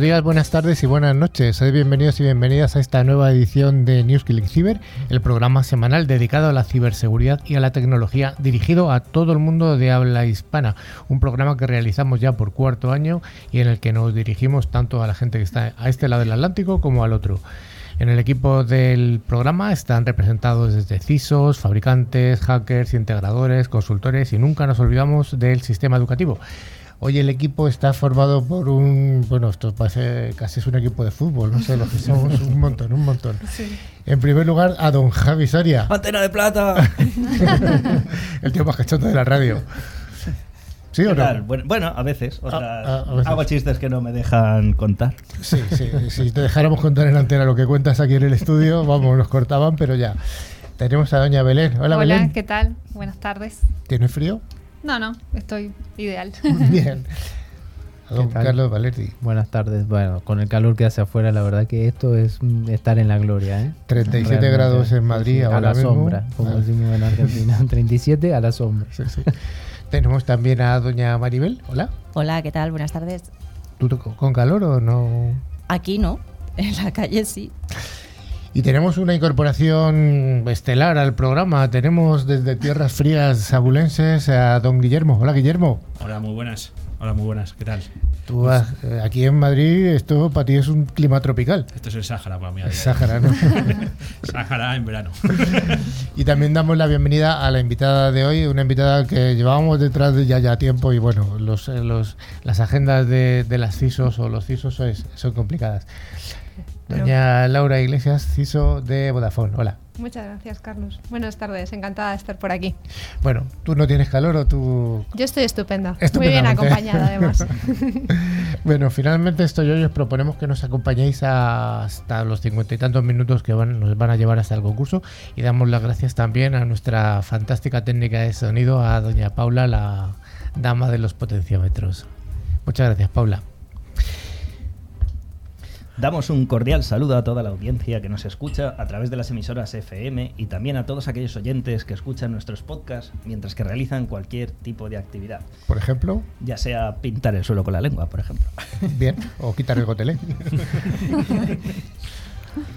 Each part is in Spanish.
Buenos días, buenas tardes y buenas noches. Soy bienvenidos y bienvenidas a esta nueva edición de News Click Cyber, el programa semanal dedicado a la ciberseguridad y a la tecnología, dirigido a todo el mundo de habla hispana. Un programa que realizamos ya por cuarto año y en el que nos dirigimos tanto a la gente que está a este lado del Atlántico como al otro. En el equipo del programa están representados desde CISOs, fabricantes, hackers, integradores, consultores y nunca nos olvidamos del sistema educativo. Hoy el equipo está formado por un, bueno, esto parece casi es un equipo de fútbol, no sé, lo que somos, un montón, un montón. En primer lugar, a don Javi Soria. ¡Antena de plata! el tío más cachondo de la radio. ¿Sí o no? Bueno, a veces. Hago chistes que no me dejan contar. Sí, sí. si te dejáramos contar en la antena lo que cuentas aquí en el estudio, vamos, nos cortaban, pero ya. Tenemos a doña Belén. Hola, Belén. Hola, ¿qué tal? Buenas tardes. ¿Tiene frío? No, no, estoy ideal. Bien. Don Carlos Valerdi. Buenas tardes. Bueno, con el calor que hace afuera, la verdad que esto es estar en la gloria. ¿eh? 37 grados en Madrid a la sombra, como decimos en Argentina. 37 a la sombra. Tenemos también a doña Maribel. Hola. Hola, ¿qué tal? Buenas tardes. ¿Tú con calor o no? Aquí no, en la calle sí. Y tenemos una incorporación estelar al programa. Tenemos desde Tierras Frías Abulenses a don Guillermo. Hola, Guillermo. Hola, muy buenas. Hola, muy buenas. ¿Qué tal? Tú vas, eh, aquí en Madrid, esto para ti es un clima tropical. Esto es el Sáhara para mí. El Sáhara, ¿no? Sáhara en verano. y también damos la bienvenida a la invitada de hoy, una invitada que llevábamos detrás de ya ya tiempo y bueno, los, eh, los, las agendas de, de las CISOs o los CISOs son, son complicadas. Doña Laura Iglesias, CISO de Vodafone. Hola. Muchas gracias, Carlos. Buenas tardes, encantada de estar por aquí. Bueno, ¿tú no tienes calor o tú...? Yo estoy estupenda, muy bien acompañada además. bueno, finalmente esto yo os proponemos que nos acompañéis hasta los cincuenta y tantos minutos que nos van a llevar hasta el concurso y damos las gracias también a nuestra fantástica técnica de sonido, a doña Paula, la dama de los potenciómetros. Muchas gracias, Paula. Damos un cordial saludo a toda la audiencia que nos escucha a través de las emisoras FM y también a todos aquellos oyentes que escuchan nuestros podcasts mientras que realizan cualquier tipo de actividad. Por ejemplo, ya sea pintar el suelo con la lengua, por ejemplo. Bien, o quitar el gotelé.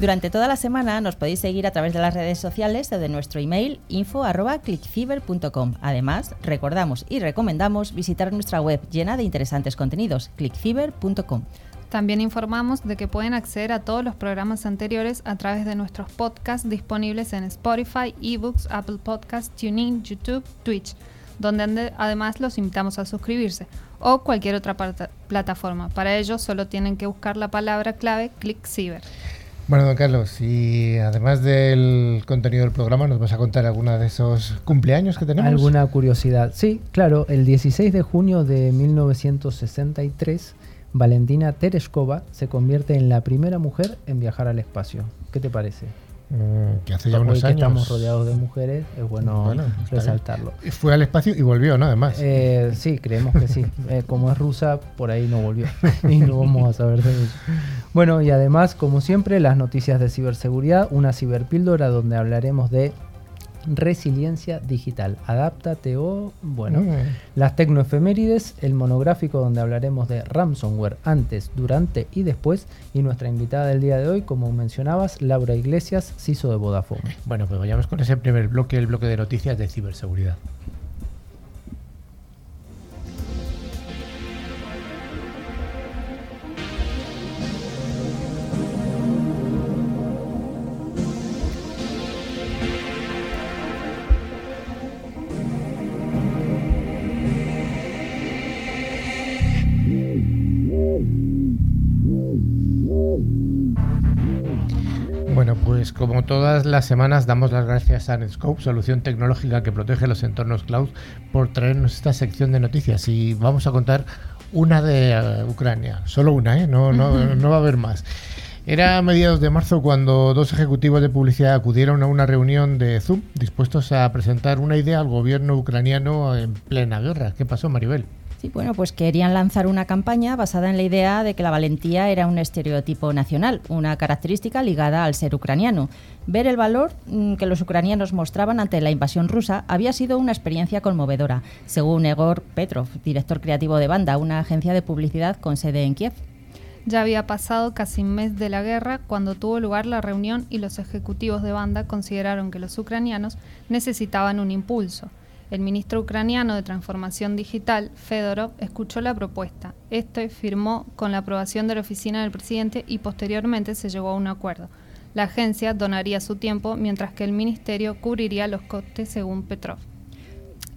Durante toda la semana nos podéis seguir a través de las redes sociales o de nuestro email info@clickfiber.com. Además, recordamos y recomendamos visitar nuestra web llena de interesantes contenidos, clickfiber.com. También informamos de que pueden acceder a todos los programas anteriores a través de nuestros podcasts disponibles en Spotify, eBooks, Apple Podcasts, TuneIn, YouTube, Twitch, donde además los invitamos a suscribirse o cualquier otra plataforma. Para ello solo tienen que buscar la palabra clave ClickCyber. Bueno, don Carlos, y además del contenido del programa, ¿nos vas a contar alguna de esos cumpleaños que tenemos? ¿Alguna curiosidad? Sí, claro, el 16 de junio de 1963 Valentina Tereshkova se convierte en la primera mujer en viajar al espacio. ¿Qué te parece? Mm, que hace ya unos años. estamos rodeados de mujeres, es bueno, resaltarlo. Fue al espacio y volvió, ¿no? Además. Eh, sí, creemos que sí. Eh, como es rusa, por ahí no volvió. y no vamos a saber de eso. Bueno, y además, como siempre, las noticias de ciberseguridad, una ciberpíldora donde hablaremos de resiliencia digital. Adáptate o, bueno, mm. las tecnoefemérides, el monográfico donde hablaremos de ransomware antes, durante y después, y nuestra invitada del día de hoy, como mencionabas, Laura Iglesias, CISO de Vodafone. Bueno, pues vayamos con ese primer bloque, el bloque de noticias de ciberseguridad. Bueno, pues como todas las semanas damos las gracias a Netscope, solución tecnológica que protege los entornos cloud, por traernos esta sección de noticias. Y vamos a contar una de eh, Ucrania, solo una, ¿eh? no, no, no va a haber más. Era a mediados de marzo cuando dos ejecutivos de publicidad acudieron a una reunión de Zoom dispuestos a presentar una idea al gobierno ucraniano en plena guerra. ¿Qué pasó, Maribel? Sí, bueno, pues querían lanzar una campaña basada en la idea de que la valentía era un estereotipo nacional, una característica ligada al ser ucraniano. Ver el valor mm, que los ucranianos mostraban ante la invasión rusa había sido una experiencia conmovedora, según Egor Petrov, director creativo de Banda, una agencia de publicidad con sede en Kiev. Ya había pasado casi un mes de la guerra cuando tuvo lugar la reunión y los ejecutivos de banda consideraron que los ucranianos necesitaban un impulso. El ministro ucraniano de Transformación Digital, Fedorov, escuchó la propuesta. Este firmó con la aprobación de la oficina del presidente y posteriormente se llegó a un acuerdo. La agencia donaría su tiempo mientras que el ministerio cubriría los costes según Petrov.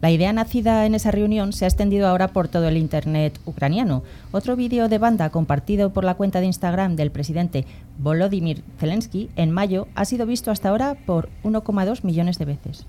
La idea nacida en esa reunión se ha extendido ahora por todo el Internet ucraniano. Otro vídeo de banda compartido por la cuenta de Instagram del presidente Volodymyr Zelensky en mayo ha sido visto hasta ahora por 1,2 millones de veces.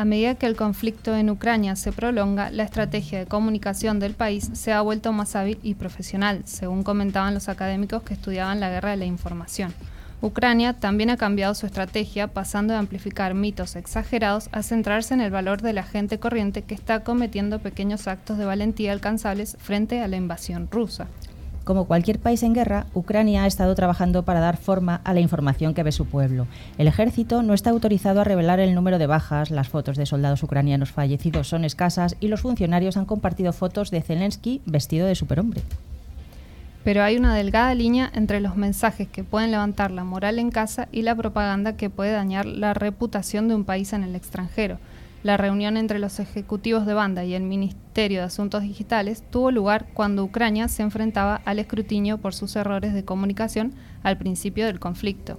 A medida que el conflicto en Ucrania se prolonga, la estrategia de comunicación del país se ha vuelto más hábil y profesional, según comentaban los académicos que estudiaban la guerra de la información. Ucrania también ha cambiado su estrategia, pasando de amplificar mitos exagerados a centrarse en el valor de la gente corriente que está cometiendo pequeños actos de valentía alcanzables frente a la invasión rusa. Como cualquier país en guerra, Ucrania ha estado trabajando para dar forma a la información que ve su pueblo. El ejército no está autorizado a revelar el número de bajas, las fotos de soldados ucranianos fallecidos son escasas y los funcionarios han compartido fotos de Zelensky vestido de superhombre. Pero hay una delgada línea entre los mensajes que pueden levantar la moral en casa y la propaganda que puede dañar la reputación de un país en el extranjero. La reunión entre los ejecutivos de banda y el Ministerio de Asuntos Digitales tuvo lugar cuando Ucrania se enfrentaba al escrutinio por sus errores de comunicación al principio del conflicto.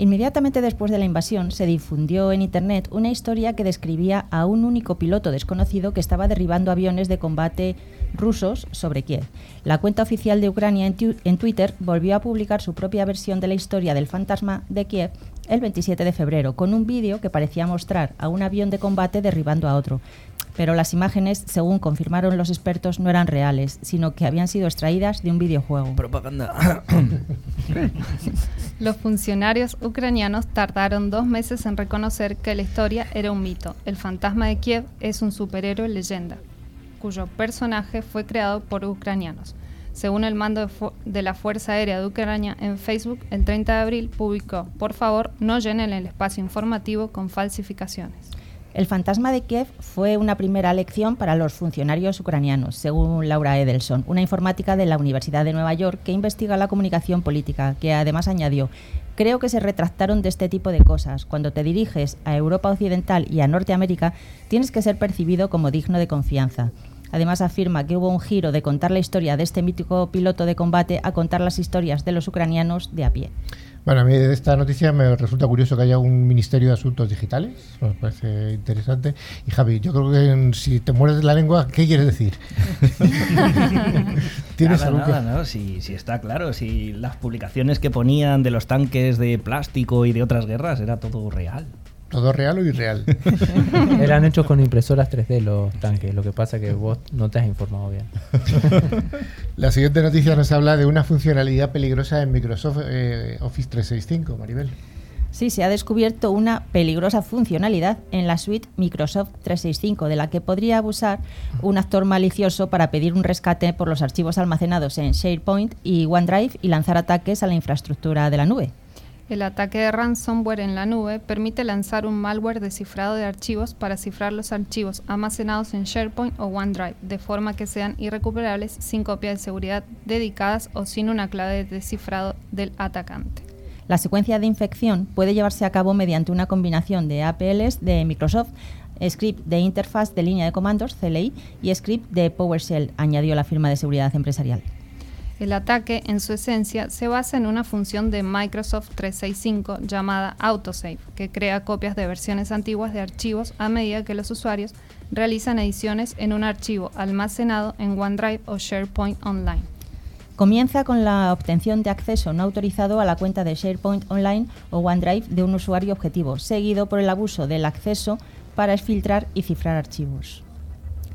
Inmediatamente después de la invasión se difundió en Internet una historia que describía a un único piloto desconocido que estaba derribando aviones de combate rusos sobre Kiev. La cuenta oficial de Ucrania en, Twitter volvió a publicar su propia versión de la historia del fantasma de Kiev el 27 de febrero, con un vídeo que parecía mostrar a un avión de combate derribando a otro. Pero las imágenes, según confirmaron los expertos, no eran reales, sino que habían sido extraídas de un videojuego. Propaganda. Los funcionarios ucranianos tardaron dos meses en reconocer que la historia era un mito. El fantasma de Kiev es un superhéroe leyenda, cuyo personaje fue creado por ucranianos. Según el mando de, la Fuerza Aérea de Ucrania en Facebook, el 30 de abril publicó, por favor, no llenen el espacio informativo con falsificaciones. El fantasma de Kiev fue una primera lección para los funcionarios ucranianos, según Laura Edelson, una informática de la Universidad de Nueva York que investiga la comunicación política, que además añadió, creo que se retractaron de este tipo de cosas. Cuando te diriges a Europa Occidental y a Norteamérica, tienes que ser percibido como digno de confianza. Además afirma que hubo un giro de contar la historia de este mítico piloto de combate a contar las historias de los ucranianos de a pie. Bueno, a mí de esta noticia me resulta curioso que haya un Ministerio de Asuntos Digitales, me parece interesante. Y Javi, yo creo que si te mueres de la lengua, ¿qué quieres decir? ¿Tienes nada, nada, no, si, si está claro, si las publicaciones que ponían de los tanques de plástico y de otras guerras era todo real. Todo real o irreal. Eran hechos con impresoras 3D los tanques, lo que pasa es que vos no te has informado bien. La siguiente noticia nos habla de una funcionalidad peligrosa en Microsoft eh, Office 365, Maribel. Sí, se ha descubierto una peligrosa funcionalidad en la suite Microsoft 365, de la que podría abusar un actor malicioso para pedir un rescate por los archivos almacenados en SharePoint y OneDrive y lanzar ataques a la infraestructura de la nube. El ataque de ransomware en la nube permite lanzar un malware descifrado de archivos para cifrar los archivos almacenados en SharePoint o OneDrive, de forma que sean irrecuperables sin copia de seguridad dedicadas o sin una clave de descifrado del atacante. La secuencia de infección puede llevarse a cabo mediante una combinación de APLs de Microsoft, script de interfaz de línea de comandos, CLI, y script de PowerShell, añadió la firma de seguridad empresarial. El ataque, en su esencia, se basa en una función de Microsoft 365 llamada Autosave, que crea copias de versiones antiguas de archivos a medida que los usuarios realizan ediciones en un archivo almacenado en OneDrive o SharePoint Online. Comienza con la obtención de acceso no autorizado a la cuenta de SharePoint Online o OneDrive de un usuario objetivo, seguido por el abuso del acceso para filtrar y cifrar archivos.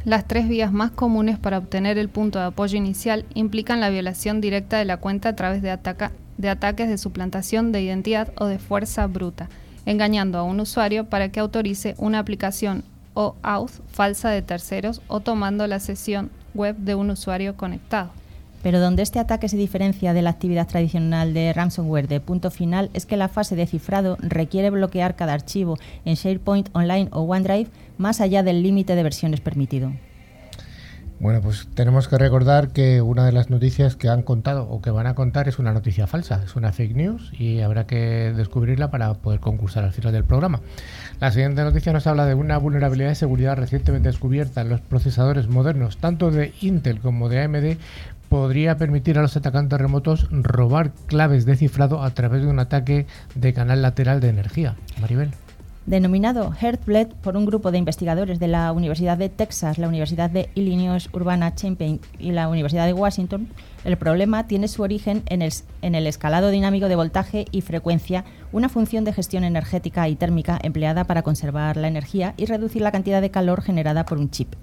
Las tres vías más comunes para obtener el punto de apoyo inicial implican la violación directa de la cuenta a través de, ataques de suplantación de identidad o de fuerza bruta, engañando a un usuario para que autorice una aplicación o auth falsa de terceros o tomando la sesión web de un usuario conectado. Pero donde este ataque se diferencia de la actividad tradicional de ransomware de punto final es que la fase de cifrado requiere bloquear cada archivo en SharePoint Online o OneDrive más allá del límite de versiones permitido. Bueno, pues tenemos que recordar que una de las noticias que han contado o que van a contar es una noticia falsa, es una fake news y habrá que descubrirla para poder concursar al final del programa. La siguiente noticia nos habla de una vulnerabilidad de seguridad recientemente descubierta en los procesadores modernos, tanto de Intel como de AMD, podría permitir a los atacantes remotos robar claves de cifrado a través de un ataque de canal lateral de energía. Maribel denominado Heartbleed por un grupo de investigadores de la Universidad de Texas, la Universidad de Illinois Urbana-Champaign y la Universidad de Washington, el problema tiene su origen en el, en el, escalado dinámico de voltaje y frecuencia, una función de gestión energética y térmica empleada para conservar la energía y reducir la cantidad de calor generada por un chip.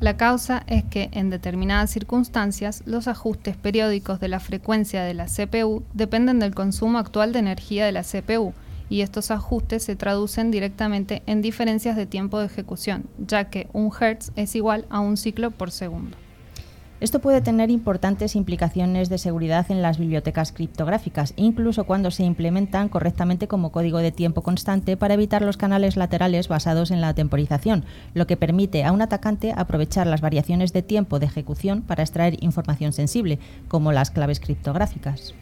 La causa es que en determinadas circunstancias los ajustes periódicos de la frecuencia de la CPU dependen del consumo actual de energía de la CPU, y estos ajustes se traducen directamente en diferencias de tiempo de ejecución, ya que un hertz es igual a un ciclo por segundo. Esto puede tener importantes implicaciones de seguridad en las bibliotecas criptográficas, incluso cuando se implementan correctamente como código de tiempo constante para evitar los canales laterales basados en la temporización, lo que permite a un atacante aprovechar las variaciones de tiempo de ejecución para extraer información sensible, como las claves criptográficas.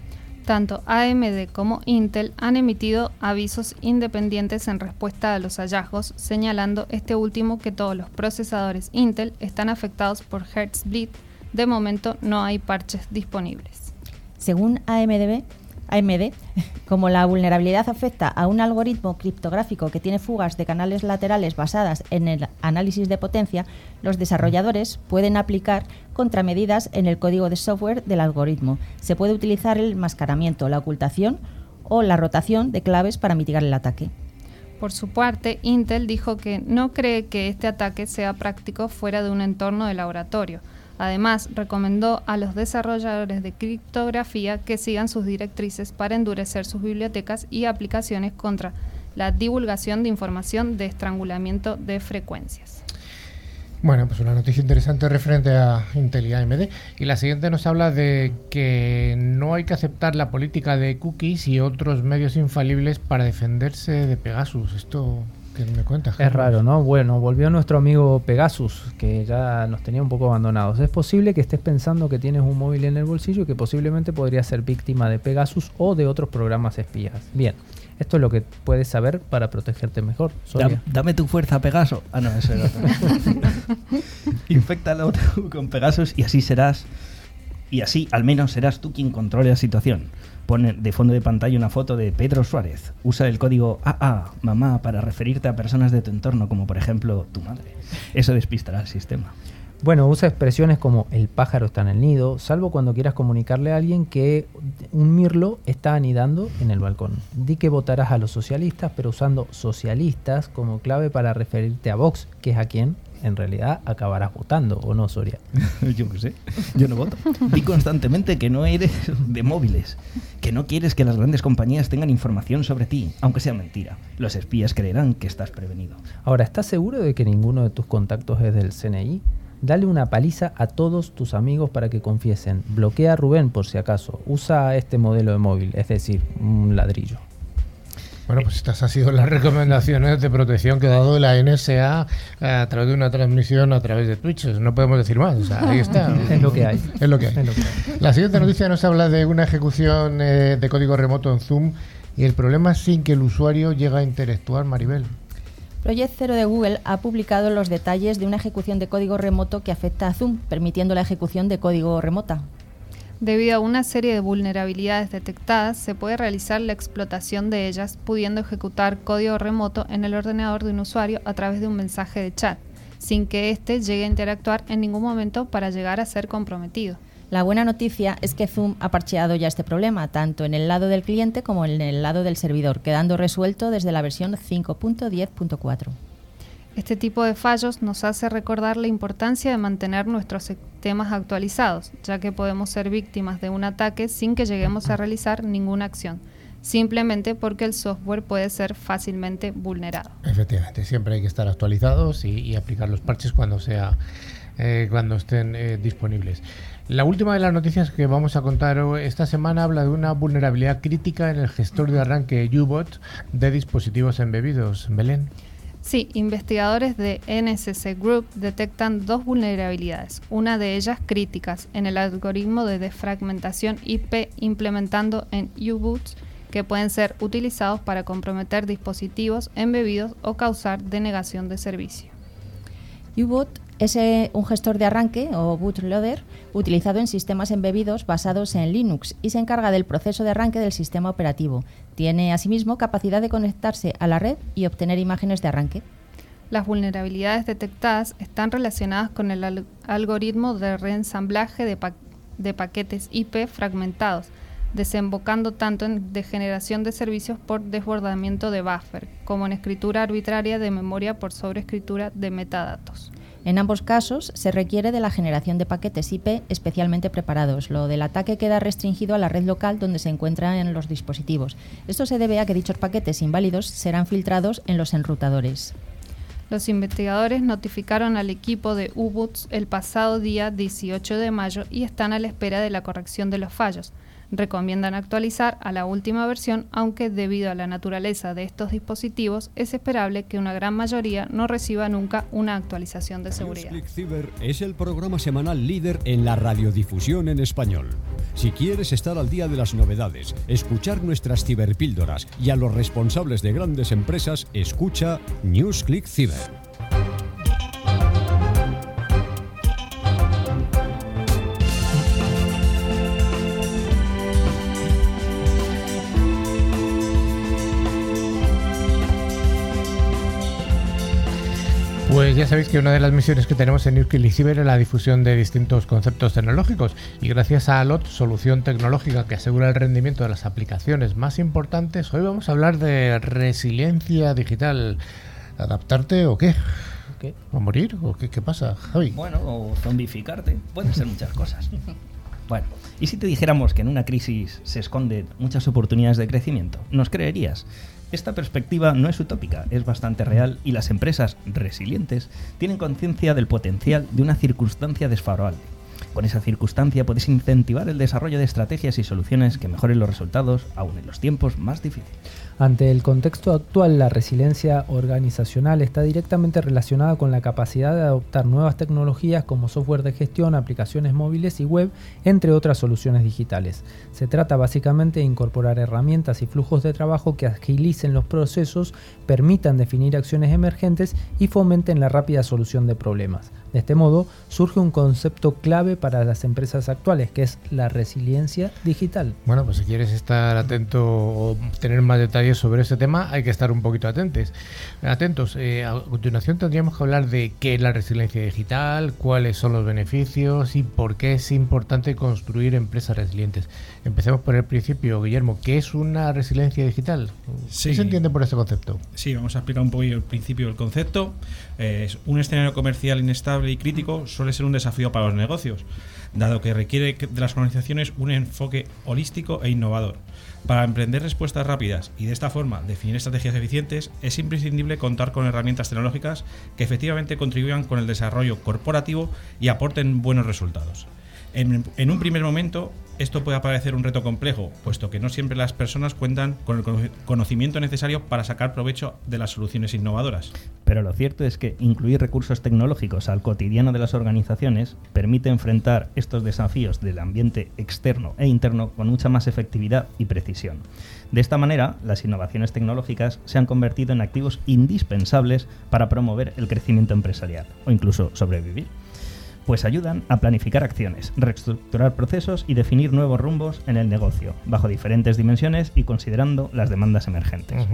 Tanto AMD como Intel han emitido avisos independientes en respuesta a los hallazgos, señalando este último que todos los procesadores Intel están afectados por Hertzbleed. De momento no hay parches disponibles. Según AMD, AMD, como la vulnerabilidad afecta a un algoritmo criptográfico que tiene fugas de canales laterales basadas en el análisis de potencia, los desarrolladores pueden aplicar contramedidas en el código de software del algoritmo. Se puede utilizar el mascaramiento, la ocultación o la rotación de claves para mitigar el ataque. Por su parte, Intel dijo que no cree que este ataque sea práctico fuera de un entorno de laboratorio Además, recomendó a los desarrolladores de criptografía que sigan sus directrices para endurecer sus bibliotecas y aplicaciones contra la divulgación de información de estrangulamiento de frecuencias. Bueno, pues una noticia interesante referente a Intel y AMD. Y la siguiente nos habla de que no hay que aceptar la política de cookies y otros medios infalibles para defenderse de Pegasus. Esto es raro, ¿no? Bueno, volvió nuestro amigo Pegasus, que ya nos tenía un poco abandonados. Es posible que estés pensando que tienes un móvil en el bolsillo y que posiblemente podría ser víctima de Pegasus o de otros programas espías. Bien, esto es lo que puedes saber para protegerte mejor. dame tu fuerza, Pegaso. Ah, no, eso era Infectalo con Pegasus y así serás. Y así, al menos, serás tú quien controle la situación pone de fondo de pantalla una foto de Pedro Suárez. Usa el código AA, mamá, para referirte a personas de tu entorno, como por ejemplo tu madre. Eso despistará al sistema. Bueno, usa expresiones como el pájaro está en el nido, salvo cuando quieras comunicarle a alguien que un mirlo está anidando en el balcón. Di que votarás a los socialistas, pero usando socialistas como clave para referirte a Vox, que es a quien en realidad acabarás votando, ¿o no, Soria? yo no sé, yo no voto. Di constantemente que no eres de móviles, que no quieres que las grandes compañías tengan información sobre ti, aunque sea mentira. Los espías creerán que estás prevenido. Ahora, ¿estás seguro de que ninguno de tus contactos es del CNI? Dale una paliza a todos tus amigos para que confiesen. Bloquea a Rubén por si acaso. Usa este modelo de móvil, es decir, un ladrillo. Bueno, pues estas han sido las recomendaciones de protección que ha dado la NSA a través de una transmisión a través de Twitch. No podemos decir más. ahí está. es lo que hay. Es lo que hay. La siguiente noticia nos habla de una ejecución eh, de código remoto en Zoom y el problema es sin que el usuario llegue a interactuar, Maribel. Project Zero de Google ha publicado los detalles de una ejecución de código remoto que afecta a Zoom, permitiendo la ejecución de código remota. Debido a una serie de vulnerabilidades detectadas, se puede realizar la explotación de ellas, pudiendo ejecutar código remoto en el ordenador de un usuario a través de un mensaje de chat, sin que éste llegue a interactuar en ningún momento para llegar a ser comprometido. La buena noticia es que Zoom ha parcheado ya este problema, tanto en el lado del cliente como en el lado del servidor, quedando resuelto desde la versión 5.10.4. Este tipo de fallos nos hace recordar la importancia de mantener nuestros sistemas actualizados, ya que podemos ser víctimas de un ataque sin que lleguemos a realizar ninguna acción, simplemente porque el software puede ser fácilmente vulnerado. Efectivamente, siempre hay que estar actualizados y, aplicar los parches cuando sea eh, cuando estén eh, disponibles. La última de las noticias que vamos a contar esta semana habla de una vulnerabilidad crítica en el gestor de arranque U-Bot de dispositivos embebidos. Belén. Sí, investigadores de NSC Group detectan dos vulnerabilidades, una de ellas críticas en el algoritmo de defragmentación IP implementando en U-Boots que pueden ser utilizados para comprometer dispositivos embebidos o causar denegación de servicio. U-Boot es eh, un gestor de arranque o bootloader utilizado en sistemas embebidos basados en Linux y se encarga del proceso de arranque del sistema operativo. Tiene asimismo capacidad de conectarse a la red y obtener imágenes de arranque. Las vulnerabilidades detectadas están relacionadas con el al- algoritmo de reensamblaje de, de paquetes IP fragmentados, desembocando tanto en degeneración de servicios por desbordamiento de buffer, como en escritura arbitraria de memoria por sobreescritura de metadatos. En ambos casos se requiere de la generación de paquetes IP especialmente preparados. Lo del ataque queda restringido a la red local donde se encuentran los dispositivos. Esto se debe a que dichos paquetes inválidos serán filtrados en los enrutadores. Los investigadores notificaron al equipo de U-Boots el pasado día 18 de mayo y están a la espera de la corrección de los fallos. Recomiendan actualizar a la última versión, aunque debido a la naturaleza de estos dispositivos es esperable que una gran mayoría no reciba nunca una actualización de seguridad. Cyber es el programa semanal líder en la radiodifusión en español. Si quieres estar al día de las novedades, escuchar nuestras ciberpíldoras y a los responsables de grandes empresas, escucha Newsclick Cyber. Pues ya sabéis que una de las misiones que tenemos en y Cyber es la difusión de distintos conceptos tecnológicos y gracias a ALOT, solución tecnológica que asegura el rendimiento de las aplicaciones más importantes, hoy vamos a hablar de resiliencia digital. ¿Adaptarte o qué? ¿Qué? ¿O morir? ¿O qué, qué pasa, Javi? Bueno, o zombificarte. Pueden ser muchas cosas. Bueno, ¿y si te dijéramos que en una crisis se esconden muchas oportunidades de crecimiento? ¿Nos creerías? Esta perspectiva no es utópica, es bastante real y las empresas resilientes tienen conciencia del potencial de una circunstancia desfavorable. Con esa circunstancia puedes incentivar el desarrollo de estrategias y soluciones que mejoren los resultados aún en los tiempos más difíciles. Ante el contexto actual, la resiliencia organizacional está directamente relacionada con la capacidad de adoptar nuevas tecnologías como software de gestión, aplicaciones móviles y web, entre otras soluciones digitales. Se trata básicamente de incorporar herramientas y flujos de trabajo que agilicen los procesos, permitan definir acciones emergentes y fomenten la rápida solución de problemas. De este modo, surge un concepto clave para las empresas actuales, que es la resiliencia digital. Bueno, pues si quieres estar atento o tener más detalles sobre ese tema, hay que estar un poquito atentos. Atentos. Eh, a continuación tendríamos que hablar de qué es la resiliencia digital, cuáles son los beneficios y por qué es importante construir empresas resilientes. Empecemos por el principio, Guillermo. ¿Qué es una resiliencia digital? ¿Qué Sí. se entiende por este concepto? Sí, vamos a explicar un poco el principio del concepto. Eh, es un escenario comercial inestable y crítico suele ser un desafío para los negocios, dado que requiere de las organizaciones un enfoque holístico e innovador. Para emprender respuestas rápidas y de esta forma definir estrategias eficientes, es imprescindible contar con herramientas tecnológicas que efectivamente contribuyan con el desarrollo corporativo y aporten buenos resultados. En, un primer momento, esto puede parecer un reto complejo, puesto que no siempre las personas cuentan con el cono- conocimiento necesario para sacar provecho de las soluciones innovadoras. Pero lo cierto es que incluir recursos tecnológicos al cotidiano de las organizaciones permite enfrentar estos desafíos del ambiente externo e interno con mucha más efectividad y precisión. De esta manera, las innovaciones tecnológicas se han convertido en activos indispensables para promover el crecimiento empresarial o incluso sobrevivir pues ayudan a planificar acciones, reestructurar procesos y definir nuevos rumbos en el negocio, bajo diferentes dimensiones y considerando las demandas emergentes.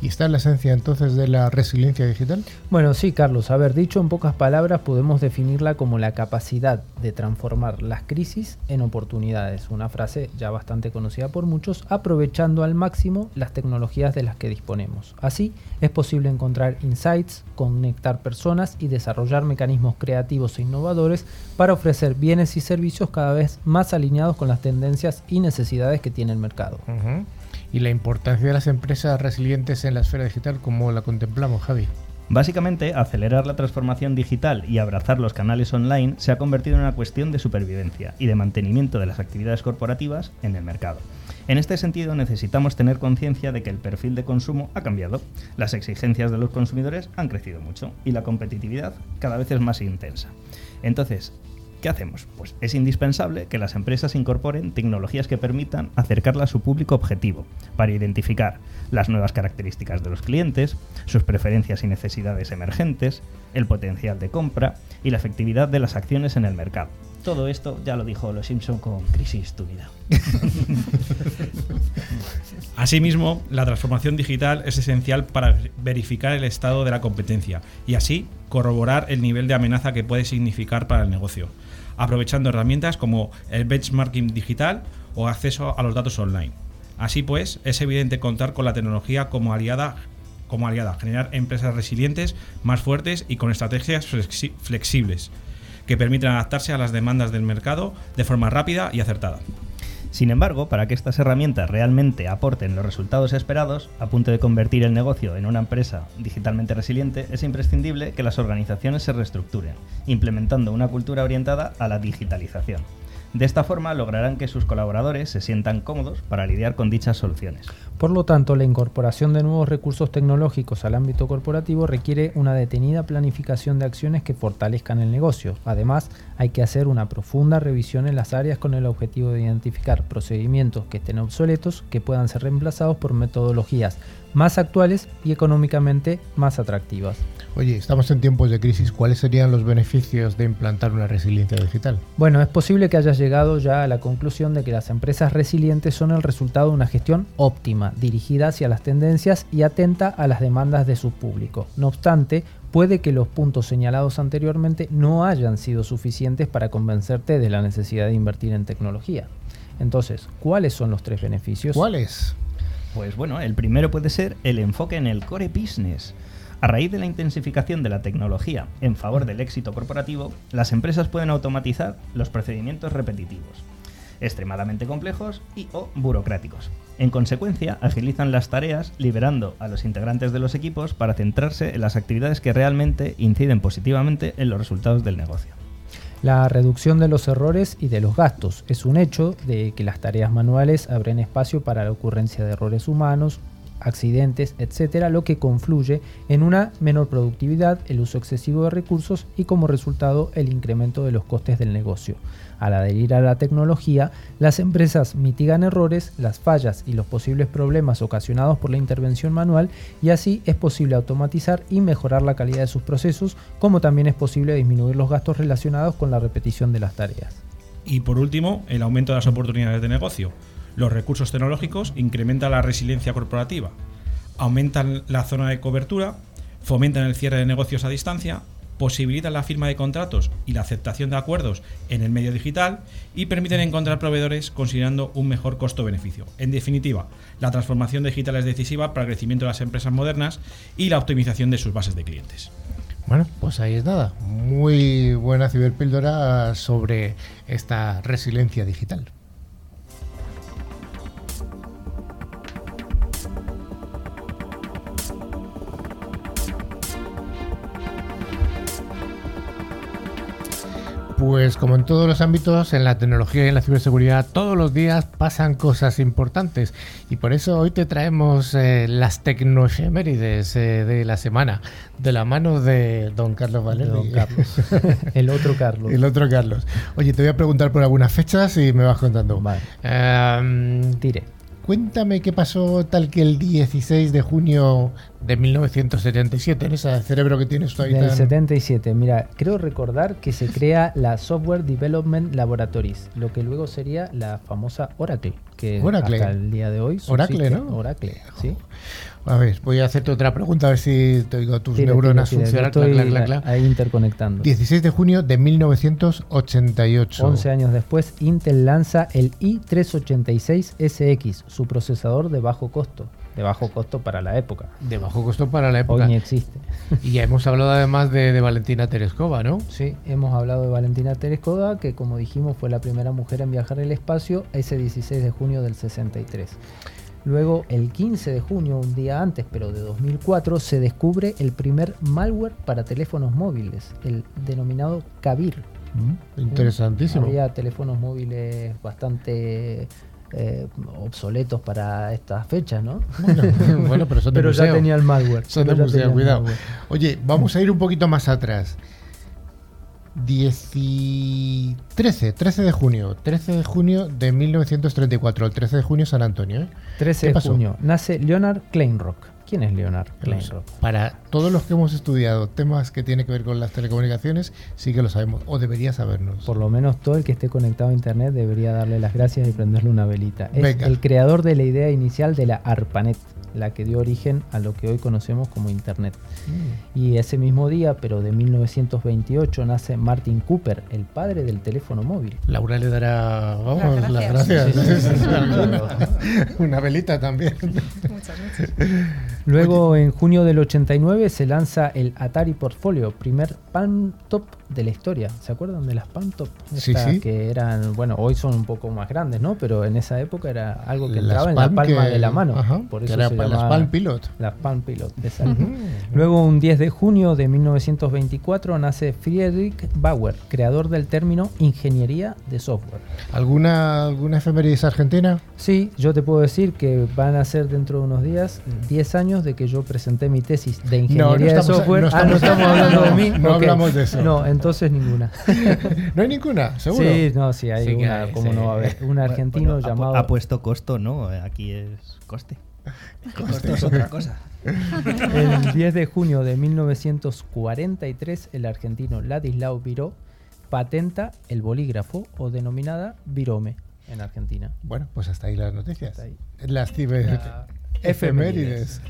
¿Y esta es la esencia entonces de la resiliencia digital? Bueno, sí, Carlos. Haber dicho en pocas palabras, podemos definirla como la capacidad de transformar las crisis en oportunidades. Una frase ya bastante conocida por muchos, aprovechando al máximo las tecnologías de las que disponemos. Así, es posible encontrar insights, conectar personas y desarrollar mecanismos creativos e innovadores para ofrecer bienes y servicios cada vez más alineados con las tendencias y necesidades que tiene el mercado. ¿Y la importancia de las empresas resilientes en la esfera digital, cómo la contemplamos, Javi? Básicamente, acelerar la transformación digital y abrazar los canales online se ha convertido en una cuestión de supervivencia y de mantenimiento de las actividades corporativas en el mercado. En este sentido, necesitamos tener conciencia de que el perfil de consumo ha cambiado, las exigencias de los consumidores han crecido mucho y la competitividad cada vez es más intensa. Entonces, ¿Qué hacemos? Pues es indispensable que las empresas incorporen tecnologías que permitan acercarla a su público objetivo, para identificar las nuevas características de los clientes, sus preferencias y necesidades emergentes, el potencial de compra y la efectividad de las acciones en el mercado. Todo esto ya lo dijo Los Simpson con Crisis tu vida. Asimismo, la transformación digital es esencial para verificar el estado de la competencia y así corroborar el nivel de amenaza que puede significar para el negocio, aprovechando herramientas como el benchmarking digital o acceso a los datos online. Así pues, es evidente contar con la tecnología como aliada, como aliada generar empresas resilientes, más fuertes y con estrategias flexi- flexibles que permiten adaptarse a las demandas del mercado de forma rápida y acertada. Sin embargo, para que estas herramientas realmente aporten los resultados esperados, a punto de convertir el negocio en una empresa digitalmente resiliente, es imprescindible que las organizaciones se reestructuren, implementando una cultura orientada a la digitalización. De esta forma lograrán que sus colaboradores se sientan cómodos para lidiar con dichas soluciones. Por lo tanto, la incorporación de nuevos recursos tecnológicos al ámbito corporativo requiere una detenida planificación de acciones que fortalezcan el negocio. Además, hay que hacer una profunda revisión en las áreas con el objetivo de identificar procedimientos que estén obsoletos que puedan ser reemplazados por metodologías más actuales y económicamente más atractivas. Oye, estamos en tiempos de crisis. ¿Cuáles serían los beneficios de implantar una resiliencia digital? Bueno, es posible que hayas llegado ya a la conclusión de que las empresas resilientes son el resultado de una gestión óptima, dirigida hacia las tendencias y atenta a las demandas de su público. No obstante, puede que los puntos señalados anteriormente no hayan sido suficientes para convencerte de la necesidad de invertir en tecnología. Entonces, ¿cuáles son los tres beneficios? ¿Cuáles? Pues bueno, el primero puede ser el enfoque en el core business. A raíz de la intensificación de la tecnología en favor del éxito corporativo, las empresas pueden automatizar los procedimientos repetitivos, extremadamente complejos y o burocráticos. En consecuencia, agilizan las tareas liberando a los integrantes de los equipos para centrarse en las actividades que realmente inciden positivamente en los resultados del negocio. La reducción de los errores y de los gastos es un hecho de que las tareas manuales abren espacio para la ocurrencia de errores humanos, accidentes, etcétera, lo que confluye en una menor productividad, el uso excesivo de recursos y como resultado el incremento de los costes del negocio. Al adherir a la tecnología, las empresas mitigan errores, las fallas y los posibles problemas ocasionados por la intervención manual y así es posible automatizar y mejorar la calidad de sus procesos, como también es posible disminuir los gastos relacionados con la repetición de las tareas. Y por último, el aumento de las oportunidades de negocio. Los recursos tecnológicos incrementan la resiliencia corporativa, aumentan la zona de cobertura, fomentan el cierre de negocios a distancia, posibilitan la firma de contratos y la aceptación de acuerdos en el medio digital y permiten encontrar proveedores considerando un mejor costo-beneficio. En definitiva, la transformación digital es decisiva para el crecimiento de las empresas modernas y la optimización de sus bases de clientes. Bueno, pues ahí es nada. Muy buena ciberpíldora sobre esta resiliencia digital. Pues como en todos los ámbitos, en la tecnología y en la ciberseguridad, todos los días pasan cosas importantes. Y por eso hoy te traemos eh, las tecnoefemérides eh, de la semana, de la mano de don Carlos Valeri. Don Carlos. El otro Carlos. El otro Carlos. Oye, te voy a preguntar por algunas fechas y me vas contando. Vale. Tire. Cuéntame qué pasó tal que el 16 de junio de 1977, en ese cerebro que tienes ahí Del tan- 77, mira, creo recordar que se crea la Software Development Laboratories, lo que luego sería la famosa Oracle, que Oracle. hasta el día de hoy Oracle. ¿no? Oracle, sí. A ver, voy a hacerte otra pregunta, a ver si te digo, tus Tira, neuronas tira, tira, funcionan. Clac, clac, ahí interconectando. 16 de junio de 1988. 11 años después, Intel lanza el i386SX, su procesador de bajo costo, de bajo costo para la época. De bajo costo para la Hoy época. ni existe. Y ya hemos hablado además de, de Valentina Tereskova, ¿no? Sí, hemos hablado de Valentina Tereskova, que como dijimos fue la primera mujer en viajar al espacio ese 16 de junio del 63. Luego, el 15 de junio, un día antes, pero de 2004, se descubre el primer malware para teléfonos móviles, el denominado Kabir. Mm, interesantísimo. Había teléfonos móviles bastante eh, obsoletos para estas fechas, ¿no? Bueno, pero, son de pero ya tenía el malware. Son de museo, cuidado. malware. Oye, vamos a ir un poquito más atrás. 10 y- 13, 13 de junio, 13 de junio de 1934, el 13 de junio San Antonio. ¿eh? 13 ¿Qué de junio nace Leonard Kleinrock. ¿Quién es Leonard Kleinrock? Para todos los que hemos estudiado temas que tienen que ver con las telecomunicaciones, sí que lo sabemos, o debería sabernos. Por lo menos todo el que esté conectado a internet debería darle las gracias y prenderle una velita. Es Venga. el creador de la idea inicial de la ARPANET, la que dio origen a lo que hoy conocemos como internet. Mm. Y ese mismo día, pero de 1928, nace Martin Cooper, el padre del teléfono móvil. Laura le dará vamos, Las las gracias. gracias. Sí, sí, sí. Una velita también. Muchas, muchas. Luego, en junio del 89, se lanza el Atari Portfolio, primer Palm Top de la historia. ¿Se acuerdan de las Palm Top? Sí, sí. Que eran, bueno, hoy son un poco más grandes, ¿no? Pero en esa época era algo que entraba en la Palm palma que- de la mano. ajá, por eso era se las Palm Pilot. Las Palm Pilot, exacto. Luego, un 10 de junio de 1924, nace Friedrich Bauer, creador del término ingeniería de software. ¿Alguna, alguna efemérides argentina? Sí, yo te puedo decir que van a ser dentro de unos días 10 años de que yo presenté mi tesis de ingeniería de estamos- software. no ah, no estamos- hablando de mí. no hablamos de eso. No, entonces ninguna. ¿No hay ninguna? ¿Seguro? Sí, no, sí, hay Sí una, hay, ¿cómo sí. no va a haber? Un argentino Bueno, llamado. Ha puesto costo, ¿no? Aquí es coste. Costo es otra cosa. El 10 de junio de 1943, el argentino Ladislao Viró patenta el bolígrafo o denominada Virome en Argentina. Bueno, pues hasta ahí las noticias. Hasta ahí. Las ciber- La- efemérides.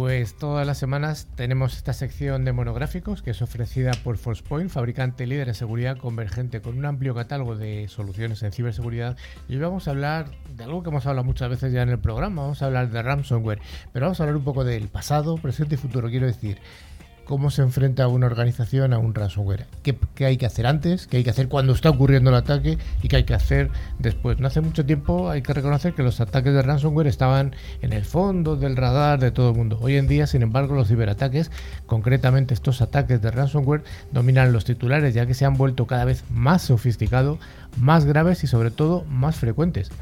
Pues todas las semanas tenemos esta sección de monográficos que es ofrecida por Forcepoint, fabricante líder en seguridad convergente con un amplio catálogo de soluciones en ciberseguridad. Y hoy vamos a hablar de algo que hemos hablado muchas veces ya en el programa, vamos a hablar de ransomware, pero vamos a hablar un poco del pasado, presente y futuro, quiero decir. ¿Cómo se enfrenta una organización a un ransomware? ¿Qué, qué hay que hacer antes? ¿Qué hay que hacer cuando está ocurriendo el ataque? ¿Y qué hay que hacer después? No hace mucho tiempo hay que reconocer que los ataques de ransomware estaban en el fondo del radar de todo el mundo. Hoy en día, sin embargo, los ciberataques, concretamente estos ataques de ransomware, dominan los titulares ya que se han vuelto cada vez más sofisticados, más graves y sobre todo más frecuentes.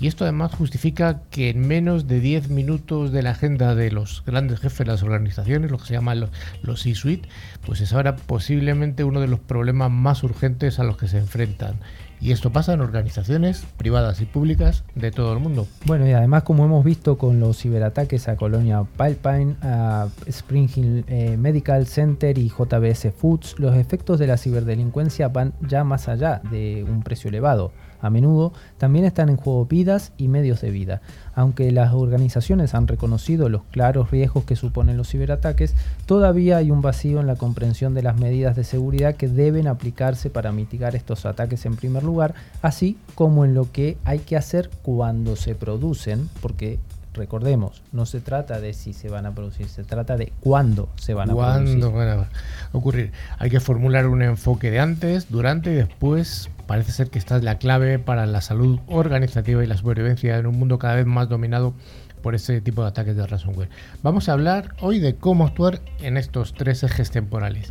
Y esto además justifica que en menos de 10 minutos de la agenda de los grandes jefes de las organizaciones, lo que se llaman los, los C-suite, pues es ahora posiblemente uno de los problemas más urgentes a los que se enfrentan. Y esto pasa en organizaciones privadas y públicas de todo el mundo. Bueno, y además, como hemos visto con los ciberataques a Colonia Pipeline, a Spring Hill eh, Medical Center y JBS Foods, los efectos de la ciberdelincuencia van ya más allá de un precio elevado. A menudo también están en juego vidas y medios de vida. Aunque las organizaciones han reconocido los claros riesgos que suponen los ciberataques, todavía hay un vacío en la comprensión de las medidas de seguridad que deben aplicarse para mitigar estos ataques en primer lugar, así como en lo que hay que hacer cuando se producen, porque recordemos, no se trata de si se van a producir, se trata de cuándo se van a producir. ¿Cuándo van a ocurrir? Hay que formular un enfoque de antes, durante y después. Parece ser que esta es la clave para la salud organizativa y la supervivencia en un mundo cada vez más dominado por ese tipo de ataques de ransomware. Vamos a hablar hoy de cómo actuar en estos tres ejes temporales.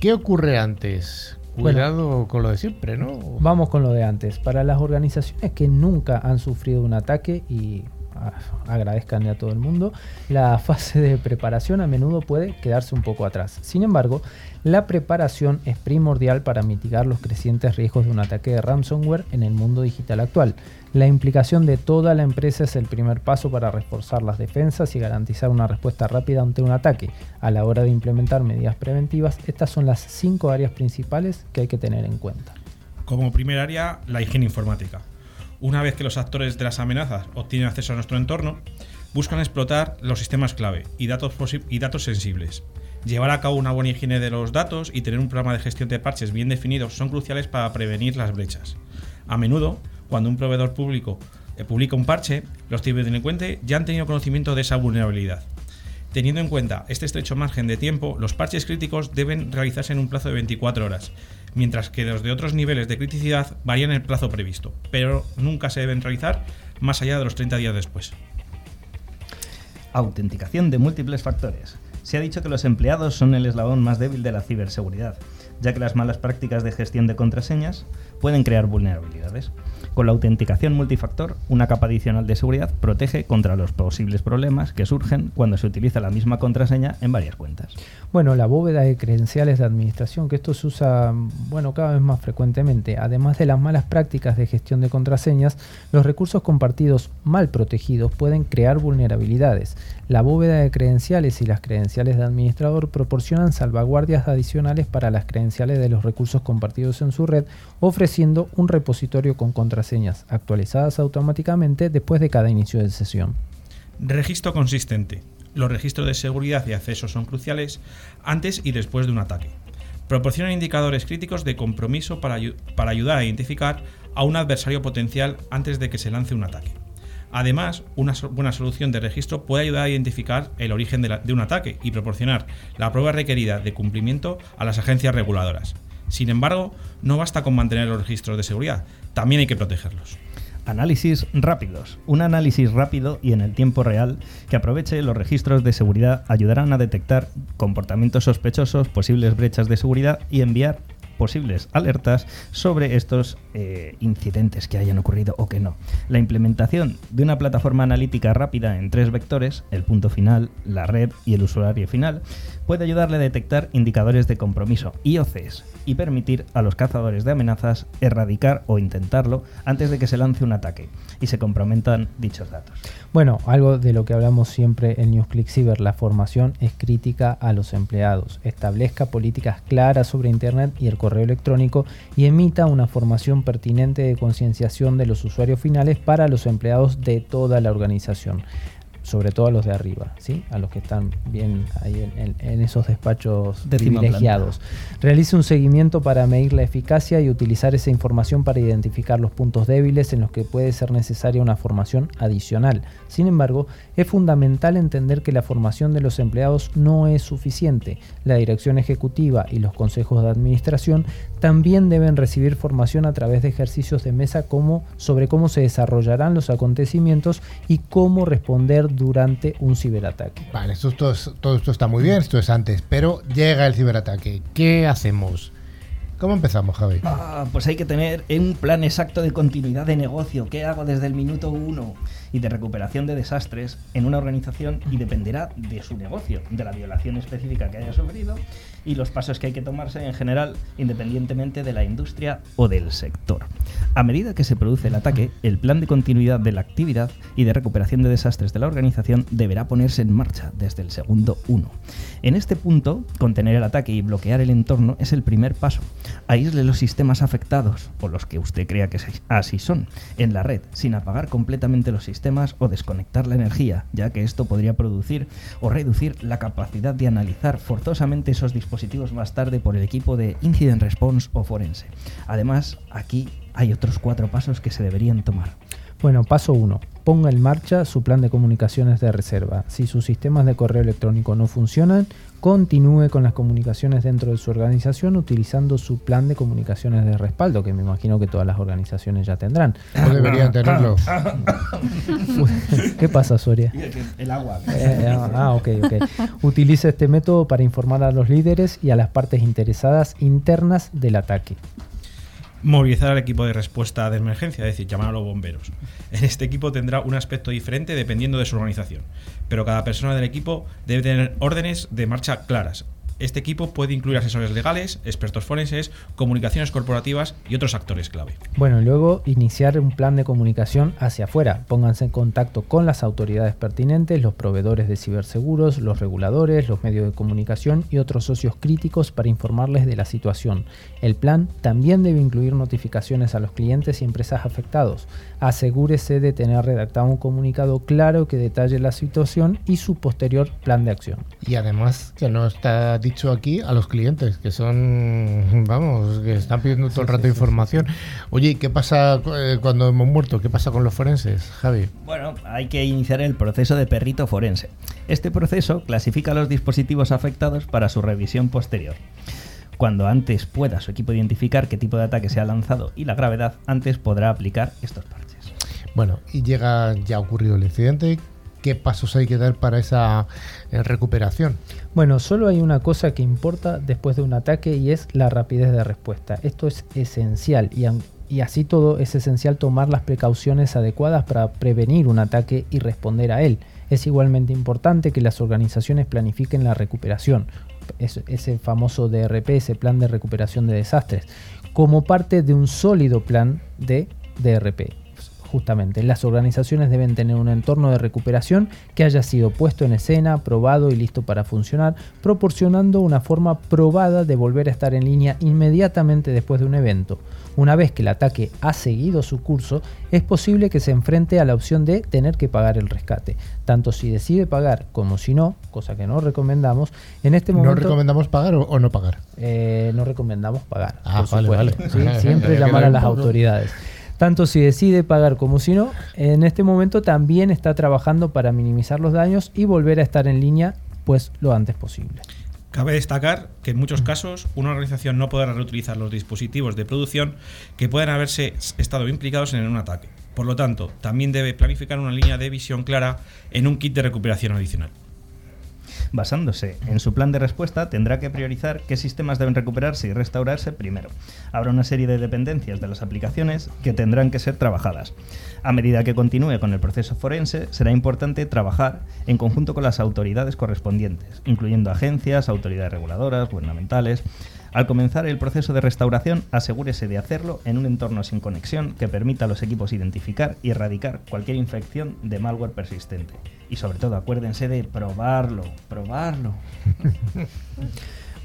¿Qué ocurre antes? Bueno. Cuidado con lo de siempre, ¿no? Vamos con lo de antes. Para las organizaciones que nunca han sufrido un ataque y ah, agradezcan a todo el mundo, la fase de preparación a menudo puede quedarse un poco atrás. Sin embargo, la preparación es primordial para mitigar los crecientes riesgos de un ataque de ransomware en el mundo digital actual. La implicación de toda la empresa es el primer paso para reforzar las defensas y garantizar una respuesta rápida ante un ataque. A la hora de implementar medidas preventivas, estas son las cinco áreas principales que hay que tener en cuenta. Como primer área, la higiene informática. Una vez que los actores de las amenazas obtienen acceso a nuestro entorno, buscan explotar los sistemas clave y datos, y datos sensibles. Llevar a cabo una buena higiene de los datos y tener un programa de gestión de parches bien definidos son cruciales para prevenir las brechas. A menudo, cuando un proveedor público eh, publica un parche, los ciberdelincuentes ya han tenido conocimiento de esa vulnerabilidad. Teniendo en cuenta este estrecho margen de tiempo, los parches críticos deben realizarse en un plazo de 24 horas, mientras que los de otros niveles de criticidad varían el plazo previsto, pero nunca se deben realizar más allá de los 30 días después. Autenticación de múltiples factores. Se ha dicho que los empleados son el eslabón más débil de la ciberseguridad, ya que las malas prácticas de gestión de contraseñas pueden crear vulnerabilidades. Con la autenticación multifactor, una capa adicional de seguridad protege contra los posibles problemas que surgen cuando se utiliza la misma contraseña en varias cuentas. Bueno, la bóveda de credenciales de administración, que esto se usa bueno, cada vez más frecuentemente. Además de las malas prácticas de gestión de contraseñas, los recursos compartidos mal protegidos pueden crear vulnerabilidades. La bóveda de credenciales y las credenciales de administrador proporcionan salvaguardias adicionales para las credenciales de los recursos compartidos en su red, ofreciendo un repositorio con contraseñas actualizadas automáticamente después de cada inicio de sesión. Registro consistente. Los registros de seguridad y acceso son cruciales antes y después de un ataque. Proporcionan indicadores críticos de compromiso para, para ayudar a identificar a un adversario potencial antes de que se lance un ataque. Además, una buena solución de registro puede ayudar a identificar el origen de, un ataque y proporcionar la prueba requerida de cumplimiento a las agencias reguladoras. Sin embargo, no basta con mantener los registros de seguridad, también hay que protegerlos. Análisis rápidos. Un análisis rápido y en el tiempo real que aproveche los registros de seguridad ayudarán a detectar comportamientos sospechosos, posibles brechas de seguridad y enviar posibles alertas sobre estos eh, incidentes que hayan ocurrido o que no. La implementación de una plataforma analítica rápida en tres vectores, el punto final, la red y el usuario final, puede ayudarle a detectar indicadores de compromiso, IOCs, y permitir a los cazadores de amenazas erradicar o intentarlo antes de que se lance un ataque y se comprometan dichos datos. Bueno, algo de lo que hablamos siempre en NewsClick Cyber, la formación es crítica a los empleados. Establezca políticas claras sobre Internet y el correo electrónico y emita una formación pertinente de concienciación de los usuarios finales para los empleados de toda la organización sobre todo a los de arriba, ¿sí? a los que están bien ahí en, esos despachos privilegiados. Realice un seguimiento para medir la eficacia y utilizar esa información para identificar los puntos débiles en los que puede ser necesaria una formación adicional. Sin embargo, es fundamental entender que la formación de los empleados no es suficiente. La dirección ejecutiva y los consejos de administración también deben recibir formación a través de ejercicios de mesa como, sobre cómo se desarrollarán los acontecimientos y cómo responder durante un ciberataque. Vale, esto, todo esto está muy bien, esto es antes, pero llega el ciberataque. ¿Qué hacemos? ¿Cómo empezamos, Javi? Ah, pues hay que tener un plan exacto de continuidad de negocio. ¿Qué hago desde el minuto uno? Y de recuperación de desastres en una organización y dependerá de su negocio, de la violación específica que haya sufrido y los pasos que hay que tomarse en general, independientemente de la industria o del sector. A medida que se produce el ataque, el plan de continuidad de la actividad y de recuperación de desastres de la organización deberá ponerse en marcha desde el segundo 1. En este punto, contener el ataque y bloquear el entorno es el primer paso. Aísle los sistemas afectados, o los que usted crea que así son, en la red, sin apagar completamente los sistemas o desconectar la energía, ya que esto podría producir o reducir la capacidad de analizar forzosamente esos dispositivos más tarde por el equipo de Incident Response o Forense. Además, aquí hay otros cuatro pasos que se deberían tomar. Bueno, paso 1. Ponga en marcha su plan de comunicaciones de reserva. Si sus sistemas de correo electrónico no funcionan, continúe con las comunicaciones dentro de su organización utilizando su plan de comunicaciones de respaldo, que me imagino que todas las organizaciones ya tendrán. No deberían tenerlo. ¿Qué pasa, Soria? El agua. Eh, ah, ok, ok. Utilice este método para informar a los líderes y a las partes interesadas internas del ataque movilizar al equipo de respuesta de emergencia, es decir, llamar a los bomberos. En este equipo tendrá un aspecto diferente dependiendo de su organización, pero cada persona del equipo debe tener órdenes de marcha claras, este equipo puede incluir asesores legales, expertos forenses, comunicaciones corporativas y otros actores clave. Bueno, luego iniciar un plan de comunicación hacia afuera. Pónganse en contacto con las autoridades pertinentes, los proveedores de ciberseguros, los reguladores, los medios de comunicación y otros socios críticos para informarles de la situación. El plan también debe incluir notificaciones a los clientes y empresas afectados. Asegúrese de tener redactado un comunicado claro que detalle la situación y su posterior plan de acción. Y además que no está dicho aquí a los clientes, que son, vamos, que están pidiendo todo el rato información. Oye, ¿qué pasa eh, cuando hemos muerto? ¿Qué pasa con los forenses, Javi? Bueno, hay que iniciar el proceso de perrito forense. Este proceso clasifica los dispositivos afectados para su revisión posterior. Cuando antes pueda su equipo identificar qué tipo de ataque se ha lanzado y la gravedad, antes podrá aplicar estos parches. Bueno, y llega, ya ha ocurrido el incidente, ¿qué pasos hay que dar para esa eh, recuperación? Bueno, solo hay una cosa que importa después de un ataque y es la rapidez de respuesta. Esto es esencial y, y así todo es esencial tomar las precauciones adecuadas para prevenir un ataque y responder a él. Es igualmente importante que las organizaciones planifiquen la recuperación, ese famoso DRP, ese plan de recuperación de desastres, como parte de un sólido plan de DRP. Justamente, las organizaciones deben tener un entorno de recuperación que haya sido puesto en escena, probado y listo para funcionar, proporcionando una forma probada de volver a estar en línea inmediatamente después de un evento. Una vez que el ataque ha seguido su curso, es posible que se enfrente a la opción de tener que pagar el rescate. Tanto si decide pagar como si no, cosa que no recomendamos, en este momento... ¿No recomendamos pagar o, no pagar? Eh, no recomendamos pagar. Ah, vale, vale. Siempre llamar a las autoridades. Tanto si decide pagar como si no, en este momento también está trabajando para minimizar los daños y volver a estar en línea pues lo antes posible. Cabe destacar que en muchos casos una organización no podrá reutilizar los dispositivos de producción que puedan haberse estado implicados en un ataque. Por lo tanto, también debe planificar una línea de visión clara en un kit de recuperación adicional. Basándose en su plan de respuesta, tendrá que priorizar qué sistemas deben recuperarse y restaurarse primero. Habrá una serie de dependencias de las aplicaciones que tendrán que ser trabajadas. A medida que continúe con el proceso forense, será importante trabajar en conjunto con las autoridades correspondientes, incluyendo agencias, autoridades reguladoras, gubernamentales, al comenzar el proceso de restauración, asegúrese de hacerlo en un entorno sin conexión que permita a los equipos identificar y erradicar cualquier infección de malware persistente. Y sobre todo, acuérdense de probarlo, probarlo.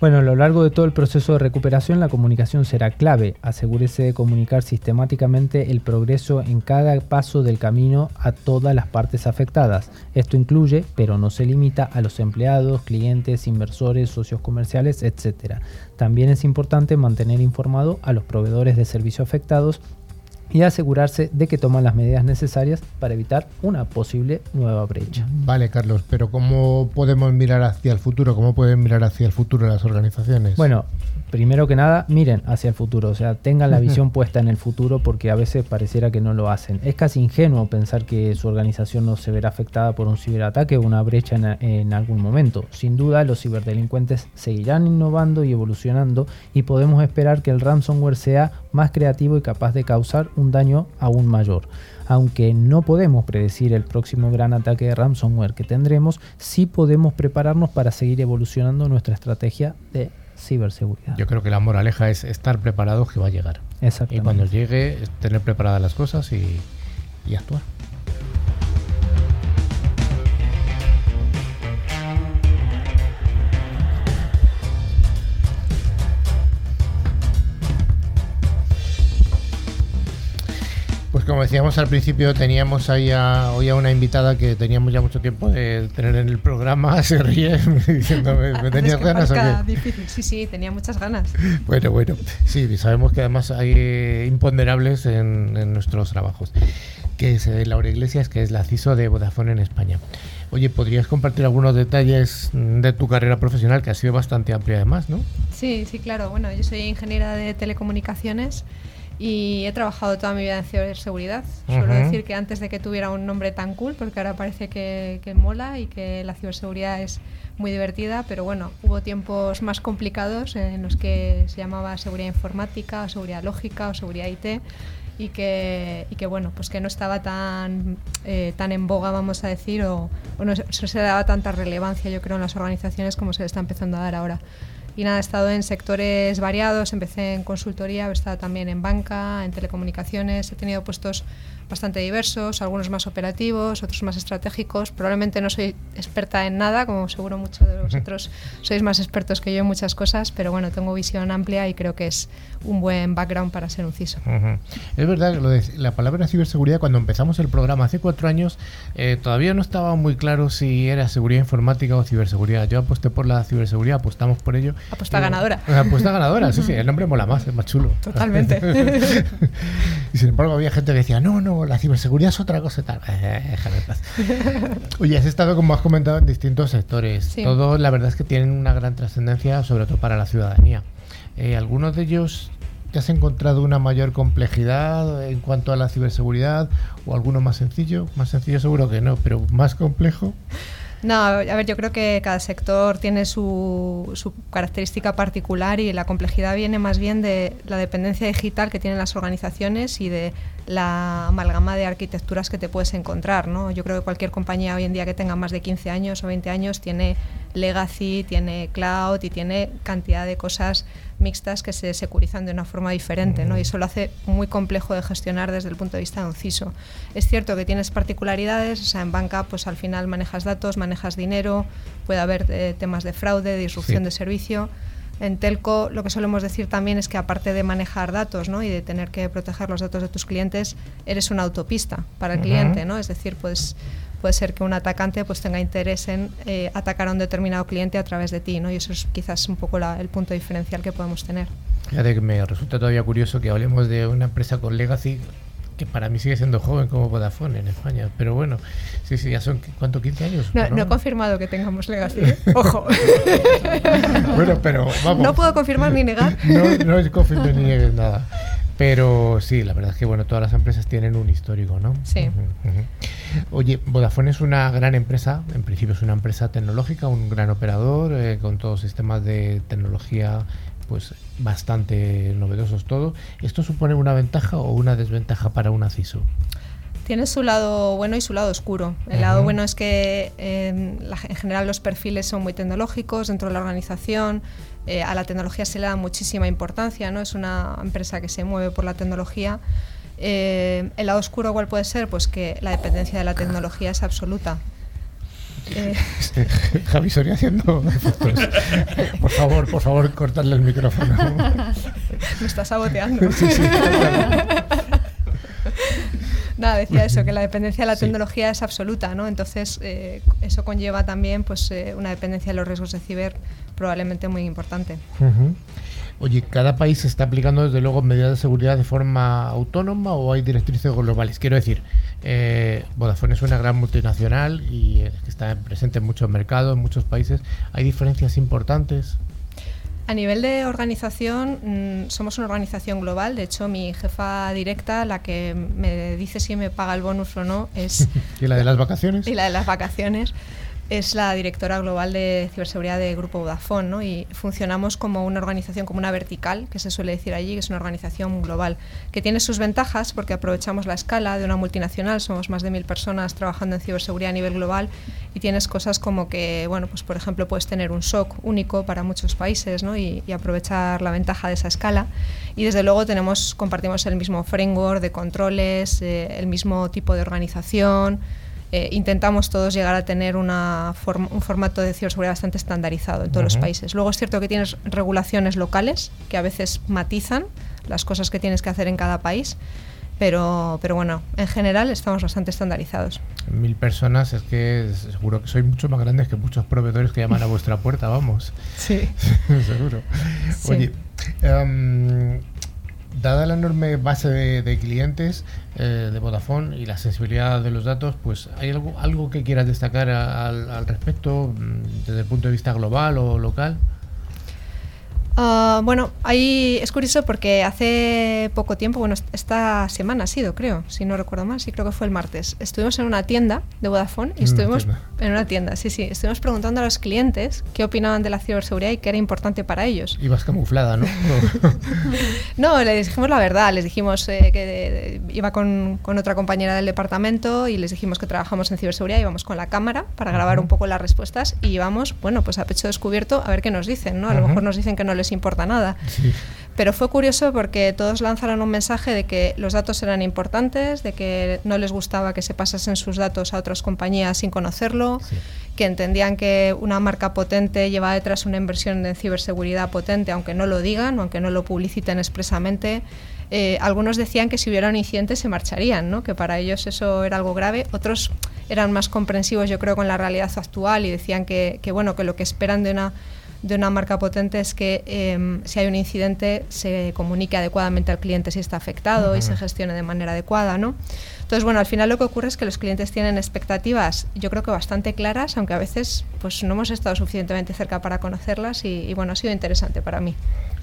Bueno, a lo largo de todo el proceso de recuperación la comunicación será clave. Asegúrese de comunicar sistemáticamente el progreso en cada paso del camino a todas las partes afectadas. Esto incluye, pero no se limita, a los empleados, clientes, inversores, socios comerciales, etc. También es importante mantener informado a los proveedores de servicio afectados y asegurarse de que toman las medidas necesarias para evitar una posible nueva brecha. Vale, Carlos, pero ¿cómo podemos mirar hacia el futuro? ¿Cómo pueden mirar hacia el futuro las organizaciones? Bueno, primero que nada, miren hacia el futuro, o sea, tengan la visión puesta en el futuro porque a veces pareciera que no lo hacen. Es casi ingenuo pensar que su organización no se verá afectada por un ciberataque o una brecha en, en algún momento. Sin duda, los ciberdelincuentes seguirán innovando y evolucionando y podemos esperar que el ransomware sea más creativo y capaz de causar un daño aún mayor. Aunque no podemos predecir el próximo gran ataque de ransomware que tendremos, sí podemos prepararnos para seguir evolucionando nuestra estrategia de ciberseguridad. Yo creo que la moraleja es estar preparados que va a llegar. Y cuando llegue, tener preparadas las cosas y, y actuar. Como decíamos al principio, teníamos ahí hoy a una invitada que teníamos ya mucho tiempo de tener en el programa. Se ríe diciéndome, ¿me tenías ganas o? Difícil. Sí, sí, tenía muchas ganas. Bueno, bueno. Sí, sabemos que además hay imponderables en, nuestros trabajos. Que es Laura Iglesias, que es la CISO de Vodafone en España. Oye, ¿podrías compartir algunos detalles de tu carrera profesional, que ha sido bastante amplia además, no? Sí, sí, claro. Bueno, yo soy ingeniera de telecomunicaciones y he trabajado toda mi vida en ciberseguridad. Suelo decir que antes de que tuviera un nombre tan cool, porque ahora parece que, que, mola y que la ciberseguridad es muy divertida, pero bueno, hubo tiempos más complicados en los que se llamaba seguridad informática, o seguridad lógica o seguridad IT y que, y que bueno, pues que no estaba tan, eh, tan en boga, vamos a decir, o, o no se daba tanta relevancia, yo creo, en las organizaciones como se le está empezando a dar ahora. Y nada, he estado en sectores variados, empecé en consultoría, he estado también en banca, en telecomunicaciones, he tenido puestos bastante diversos, algunos más operativos, otros más estratégicos. Probablemente no soy experta en nada, como seguro muchos de vosotros sois más expertos que yo en muchas cosas, pero bueno, tengo visión amplia y creo que es un buen background para ser un CISO. Es verdad, lo de, la palabra ciberseguridad, cuando empezamos el programa hace cuatro años, eh, todavía no estaba muy claro si era seguridad informática o ciberseguridad. Yo aposté por la ciberseguridad, apostamos por ello. Apuesta ganadora. Apuesta ganadora, sí, sí, el nombre mola más, es más chulo. Totalmente. y sin embargo había gente que decía, no, no, la ciberseguridad es otra cosa tal. Eh, Oye, has estado, como has comentado, en distintos sectores. Todos, la verdad es que tienen una gran trascendencia, sobre todo para la ciudadanía. Eh, algunos de ellos ¿Te has encontrado una mayor complejidad en cuanto a la ciberseguridad o alguno más sencillo? Más sencillo seguro que no, pero más complejo. No, a ver, yo creo que cada sector tiene su, su, característica particular y la complejidad viene más bien de la dependencia digital que tienen las organizaciones y de la amalgama de arquitecturas que te puedes encontrar. ¿no? Yo creo que cualquier compañía hoy en día que tenga más de 15 años o 20 años tiene legacy, tiene cloud y tiene cantidad de cosas mixtas que se securizan de una forma diferente, ¿no? Y eso lo hace muy complejo de gestionar desde el punto de vista de un CISO. Es cierto que tienes particularidades, o sea, en banca pues al final manejas datos, manejas dinero, puede haber eh, temas de fraude, disrupción de servicio. En Telco lo que solemos decir también es que aparte de manejar datos ¿no? y de tener que proteger los datos de tus clientes, eres una autopista para el cliente, ¿no? Es decir, pues puede ser que un atacante pues tenga interés en eh, atacar a un determinado cliente a través de ti, ¿no? Y eso es quizás un poco el punto diferencial que podemos tener. Fíjate que me resulta todavía curioso que hablemos de una empresa con legacy que para mí sigue siendo joven como Vodafone en España, pero bueno, sí, sí, ya son, ¿cuánto? ¿15 años? No, no he confirmado que tengamos legacy, ¿eh? ojo. bueno, pero vamos. No puedo confirmar ni negar. no, no es confirmar ni negar nada. Pero sí, la verdad es que bueno, todas las empresas tienen un histórico, ¿no? Sí. Oye, Vodafone es una gran empresa, en principio es una empresa tecnológica, un gran operador, eh, con todos sistemas de tecnología pues bastante novedosos todo. ¿Esto supone una ventaja o una desventaja para una CISO? Tiene su lado bueno y su lado oscuro. El lado bueno es que em, en general los perfiles son muy tecnológicos dentro de la organización, eh, a la tecnología se le da muchísima importancia, ¿no? es una empresa que se mueve por la tecnología. Eh, el lado oscuro igual puede ser pues que la dependencia de la tecnología es absoluta. Eh. Javi Soria haciendo. Por favor, por favor, cortarle el micrófono. Me está saboteando. Nada, decía eso, que la dependencia de la tecnología es absoluta, ¿no? Entonces, eso conlleva también pues, una dependencia de los riesgos de ciber probablemente muy importante. Oye, ¿cada país está aplicando desde luego medidas de seguridad de forma autónoma o hay directrices globales? Quiero decir, eh, Vodafone es una gran multinacional y está presente en muchos mercados, en muchos países. ¿Hay diferencias importantes? A nivel de organización, mm, somos una organización global. De hecho, mi jefa directa, la que me dice si me paga el bonus o no, es... ¿Y la de las vacaciones? Y la de las vacaciones es la directora global de ciberseguridad de Grupo Vodafone ¿no? y funcionamos como una organización, como una vertical, que se suele decir allí, que es una organización global, que tiene sus ventajas porque aprovechamos la escala de una multinacional, somos más de mil personas trabajando en ciberseguridad a nivel global y tienes cosas como que, bueno, pues por ejemplo puedes tener un SOC único para muchos países ¿no? y, aprovechar la ventaja de esa escala y desde luego tenemos, compartimos el mismo framework de controles, eh, el mismo tipo de organización, eh, intentamos todos llegar a tener una un formato de ciberseguridad bastante estandarizado en todos los países. Luego es cierto que tienes regulaciones locales que a veces matizan las cosas que tienes que hacer en cada país, pero, pero bueno, en general estamos bastante estandarizados. Mil personas, es que seguro que sois mucho más grandes que muchos proveedores que llaman a vuestra puerta, vamos. Sí. seguro. Oye, em, dada la enorme base de, clientes eh, de Vodafone y la sensibilidad de los datos, pues ¿hay algo, algo que quieras destacar al respecto mm, desde el punto de vista global o local? Ah, bueno, ahí es curioso porque hace poco tiempo, bueno, esta semana ha sido, creo, si no recuerdo mal, sí creo que fue el martes. Estuvimos en una tienda de Vodafone y estuvimos en una tienda, sí, sí, estuvimos preguntando a los clientes qué opinaban de la ciberseguridad y qué era importante para ellos. Ibas camuflada, ¿no? no, les dijimos la verdad, les dijimos eh, que iba con, con, otra compañera del departamento y les dijimos que trabajamos en ciberseguridad, íbamos con la cámara para grabar un poco las respuestas y íbamos, bueno, pues a pecho descubierto a ver qué nos dicen, ¿no? A lo mejor nos dicen que no les importa nada. Pero fue curioso porque todos lanzaron un mensaje de que los datos eran importantes, de que no les gustaba que se pasasen sus datos a otras compañías sin conocerlo, que entendían que una marca potente lleva detrás una inversión en ciberseguridad potente, aunque no lo digan, aunque no lo publiciten expresamente. Eh, algunos decían que si hubiera un incidente se marcharían, ¿no? que para ellos eso era algo grave. Otros eran más comprensivos, yo creo, con la realidad actual y decían que, que bueno, que lo que esperan de una de una marca potente es que em, si hay un incidente se comunique adecuadamente al cliente si está afectado y se gestione de manera adecuada, ¿no? Entonces, bueno, al final lo que ocurre es que los clientes tienen expectativas, yo creo que bastante claras, aunque a veces pues no hemos estado suficientemente cerca para conocerlas y bueno, ha sido interesante para mí.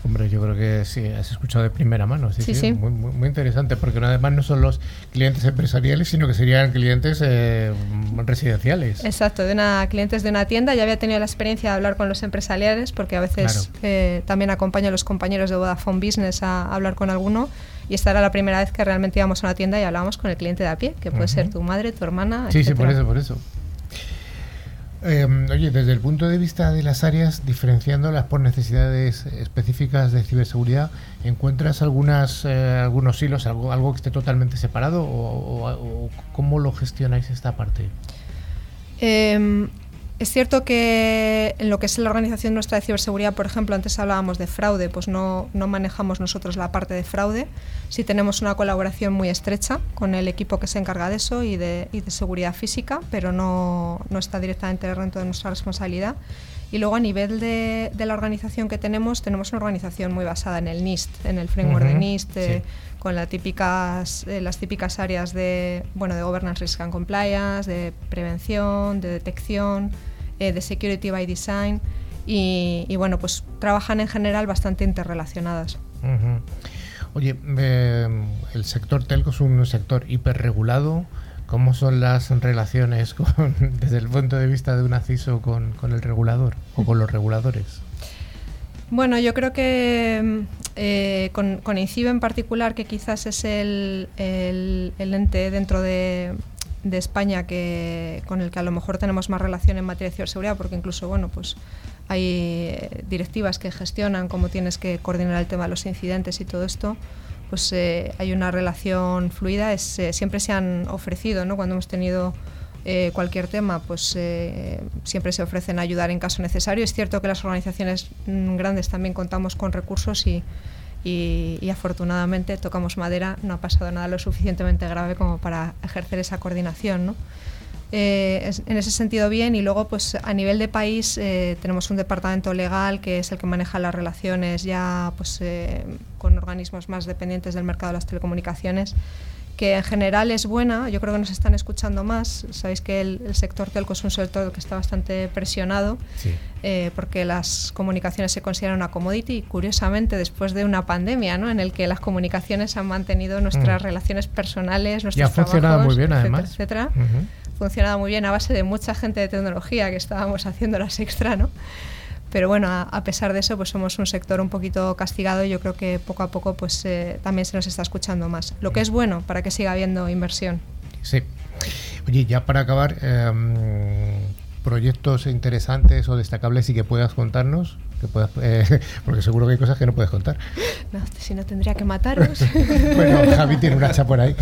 Hombre, yo creo que sí, has escuchado de primera mano. Sí, sí. Muy, muy, interesante, porque además no son los clientes empresariales, sino que serían clientes eh, residenciales. Exacto, de una, clientes de una tienda. Ya había tenido la experiencia de hablar con los empresariales, porque a veces eh, también acompaño a los compañeros de Vodafone Business a, hablar con alguno. Y esta era la primera vez que realmente íbamos a una tienda y hablábamos con el cliente de a pie, que puede ser tu madre, tu hermana. Sí, sí, por eso, por eso. Em, oye, desde el punto de vista de las áreas, diferenciándolas por necesidades específicas de ciberseguridad, ¿encuentras algunas, eh, algunos hilos, algo, algo que esté totalmente separado o, cómo lo gestionáis esta parte? Em, es cierto que en lo que es la organización nuestra de ciberseguridad, por ejemplo, antes hablábamos de fraude, pues no, no manejamos nosotros la parte de fraude. Sí tenemos una colaboración muy estrecha con el equipo que se encarga de eso y de, y de seguridad física, pero no, no, está directamente dentro de nuestra responsabilidad. Y luego a nivel de, de, la organización que tenemos, tenemos una organización muy basada en el NIST, en el framework de NIST, con las típicas, eh, las típicas áreas de, bueno, de governance, risk and compliance, de prevención, de detección, eh, de Security by Design y, bueno, pues trabajan en general bastante interrelacionadas. Oye, eh, el sector telco es un sector hiperregulado. ¿Cómo son las relaciones desde el punto de vista de un ACISO con, con el regulador o con los reguladores? Bueno, yo creo que eh, con, con INCIBE en particular, que quizás es el, el, el ente dentro de, de España que, con el que a lo mejor tenemos más relación en materia de ciberseguridad, porque incluso bueno, pues hay eh, directivas que gestionan cómo tienes que coordinar el tema de los incidentes y todo esto, pues eh, hay una relación fluida. Es, eh, siempre se han ofrecido, ¿no? cuando hemos tenido cualquier tema, pues siempre se ofrecen ayudar en caso necesario. Es cierto que las organizaciones mm, grandes también contamos con recursos y y, afortunadamente tocamos madera, no ha pasado nada lo suficientemente grave como para ejercer esa coordinación. ¿no? Eh, en ese sentido bien y luego pues a nivel de país eh, tenemos un departamento legal que es el que maneja las relaciones ya pues eh, con organismos más dependientes del mercado de las telecomunicaciones que en general es buena, yo creo que nos están escuchando más. Sabéis que el, sector telco es un sector que está bastante presionado eh, porque las comunicaciones se consideran una commodity y curiosamente después de una pandemia ¿no? en el que las comunicaciones han mantenido nuestras mm. relaciones personales, nuestros y ha funcionado muy bien además. Etcétera, Funcionado muy bien a base de mucha gente de tecnología que estábamos haciendo las extra, ¿no? Pero bueno, a, pesar de eso, pues somos un sector un poquito castigado y yo creo que poco a poco pues eh, también se nos está escuchando más. Lo que es bueno para que siga habiendo inversión. Sí. Oye, ya para acabar, em, proyectos interesantes o destacables y que puedas contarnos, que puedas, eh, porque seguro que hay cosas que no puedes contar. No, si no tendría que mataros. bueno, Javi tiene un hacha por ahí.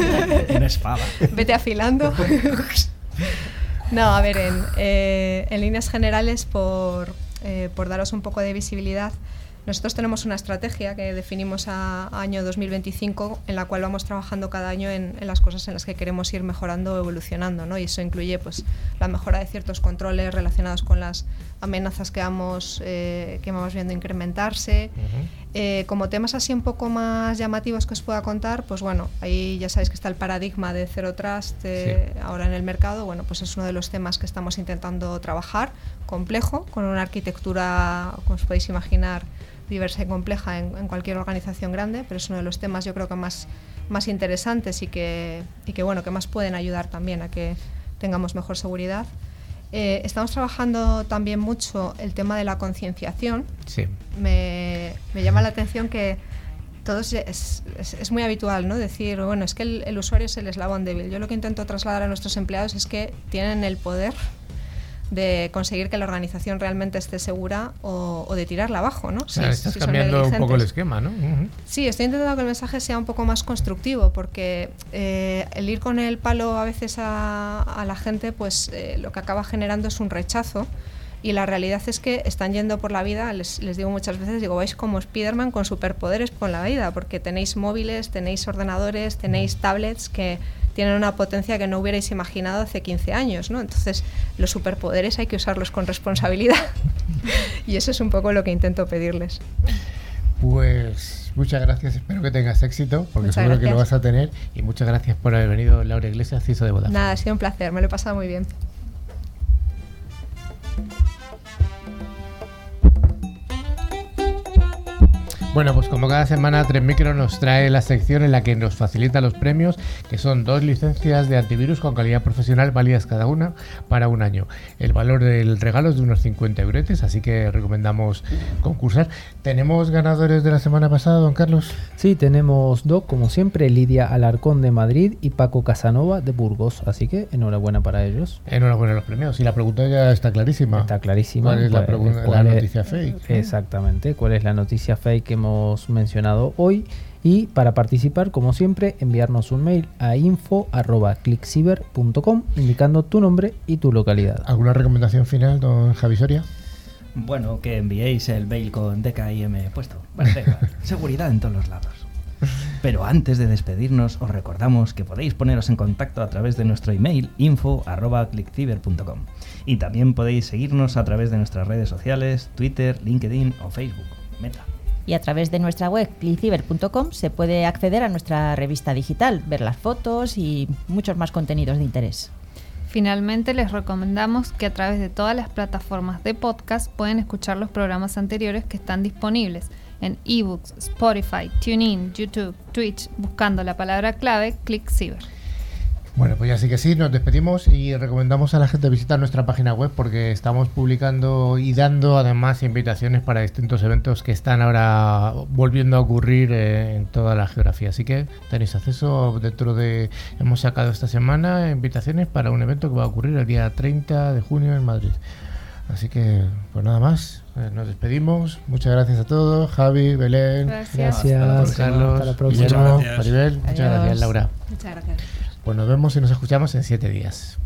Una espada. Vete afilando. no, a ver, en, eh, en líneas generales, por, eh, por daros un poco de visibilidad, nosotros tenemos una estrategia que definimos a, año 2025 en la cual vamos trabajando cada año en, las cosas en las que queremos ir mejorando o evolucionando. ¿no? Y eso incluye pues, la mejora de ciertos controles relacionados con las amenazas que vamos, eh, que vamos viendo incrementarse. Eh, como temas así un poco más llamativos que os pueda contar, pues bueno, ahí ya sabéis que está el paradigma de Zero Trust ahora en el mercado. Bueno, pues es uno de los temas que estamos intentando trabajar complejo, con una arquitectura, como os podéis imaginar, diversa y compleja en, cualquier organización grande, pero es uno de los temas yo creo que más, más interesantes y que, y que, bueno, que más pueden ayudar también a que tengamos mejor seguridad. Eh, estamos trabajando también mucho el tema de la concienciación. Sí. Me, me, llama la atención que todos es, es, muy habitual ¿no? decir, bueno, es que el, el usuario es el eslabón débil. Yo lo que intento trasladar a nuestros empleados es que tienen el poder de conseguir que la organización realmente esté segura o, de tirarla abajo, ¿no? estás cambiando un poco el esquema, ¿no? Sí, estoy intentando que el mensaje sea un poco más constructivo, porque eh, el ir con el palo a veces a, la gente, pues eh, lo que acaba generando es un rechazo. Y la realidad es que están yendo por la vida, les, les digo muchas veces, digo, vais como Spiderman con superpoderes por la vida, porque tenéis móviles, tenéis ordenadores, tenéis tablets que tienen una potencia que no hubierais imaginado hace 15 años, ¿no? Entonces, los superpoderes hay que usarlos con responsabilidad. y eso es un poco lo que intento pedirles. Pues muchas gracias, espero que tengas éxito, porque seguro que lo vas a tener. Y muchas gracias por haber venido, Laura Iglesias, CISO de Boda. Nada, ha sido un placer, me lo he pasado muy bien. Bueno, pues como cada semana, Tres Micro nos trae la sección en la que nos facilita los premios, que son dos licencias de antivirus con calidad profesional válidas cada una para un año. El valor del regalo es de unos 50 euretes, así que recomendamos concursar. ¿Tenemos ganadores de la semana pasada, don Carlos? Sí, tenemos dos, como siempre, Lidia Alarcón de Madrid y Paco Casanova de Burgos, así que enhorabuena para ellos. Enhorabuena a los premios. Y la pregunta ya está clarísima. Está clarísima. ¿Cuál es la, pues, noticia fake? Exactamente, ¿cuál es la noticia fake que mencionado hoy. Y para participar, como siempre, enviarnos un mail a info.clickciber.com indicando tu nombre y tu localidad. ¿Alguna recomendación final, don Javi Soria? Bueno, que enviéis el mail con DKIM puesto. seguridad en todos los lados. Pero antes de despedirnos, os recordamos que podéis poneros en contacto a través de nuestro email info.clickciber.com y también podéis seguirnos a través de nuestras redes sociales, Twitter, LinkedIn o Facebook. Meta y a través de nuestra web cliciber.com se puede acceder a nuestra revista digital, ver las fotos y muchos más contenidos de interés. Finalmente les recomendamos que a través de todas las plataformas de podcast pueden escuchar los programas anteriores que están disponibles en ebooks, Spotify, TuneIn, YouTube, Twitch, buscando la palabra clave ClickCiber. Bueno, pues ya sí que sí, nos despedimos y recomendamos a la gente visitar nuestra página web porque estamos publicando y dando además invitaciones para distintos eventos que están ahora volviendo a ocurrir eh, en toda la geografía. Así que tenéis acceso dentro de... Hemos sacado esta semana invitaciones para un evento que va a ocurrir el día 30 de junio en Madrid. Así que, pues nada más, eh, nos despedimos. Muchas gracias a todos. Javi, Belén, gracias, Carlos, hasta la próxima. Maribel, muchas gracias, Laura. Muchas gracias. Pues nos vemos y nos escuchamos en siete días.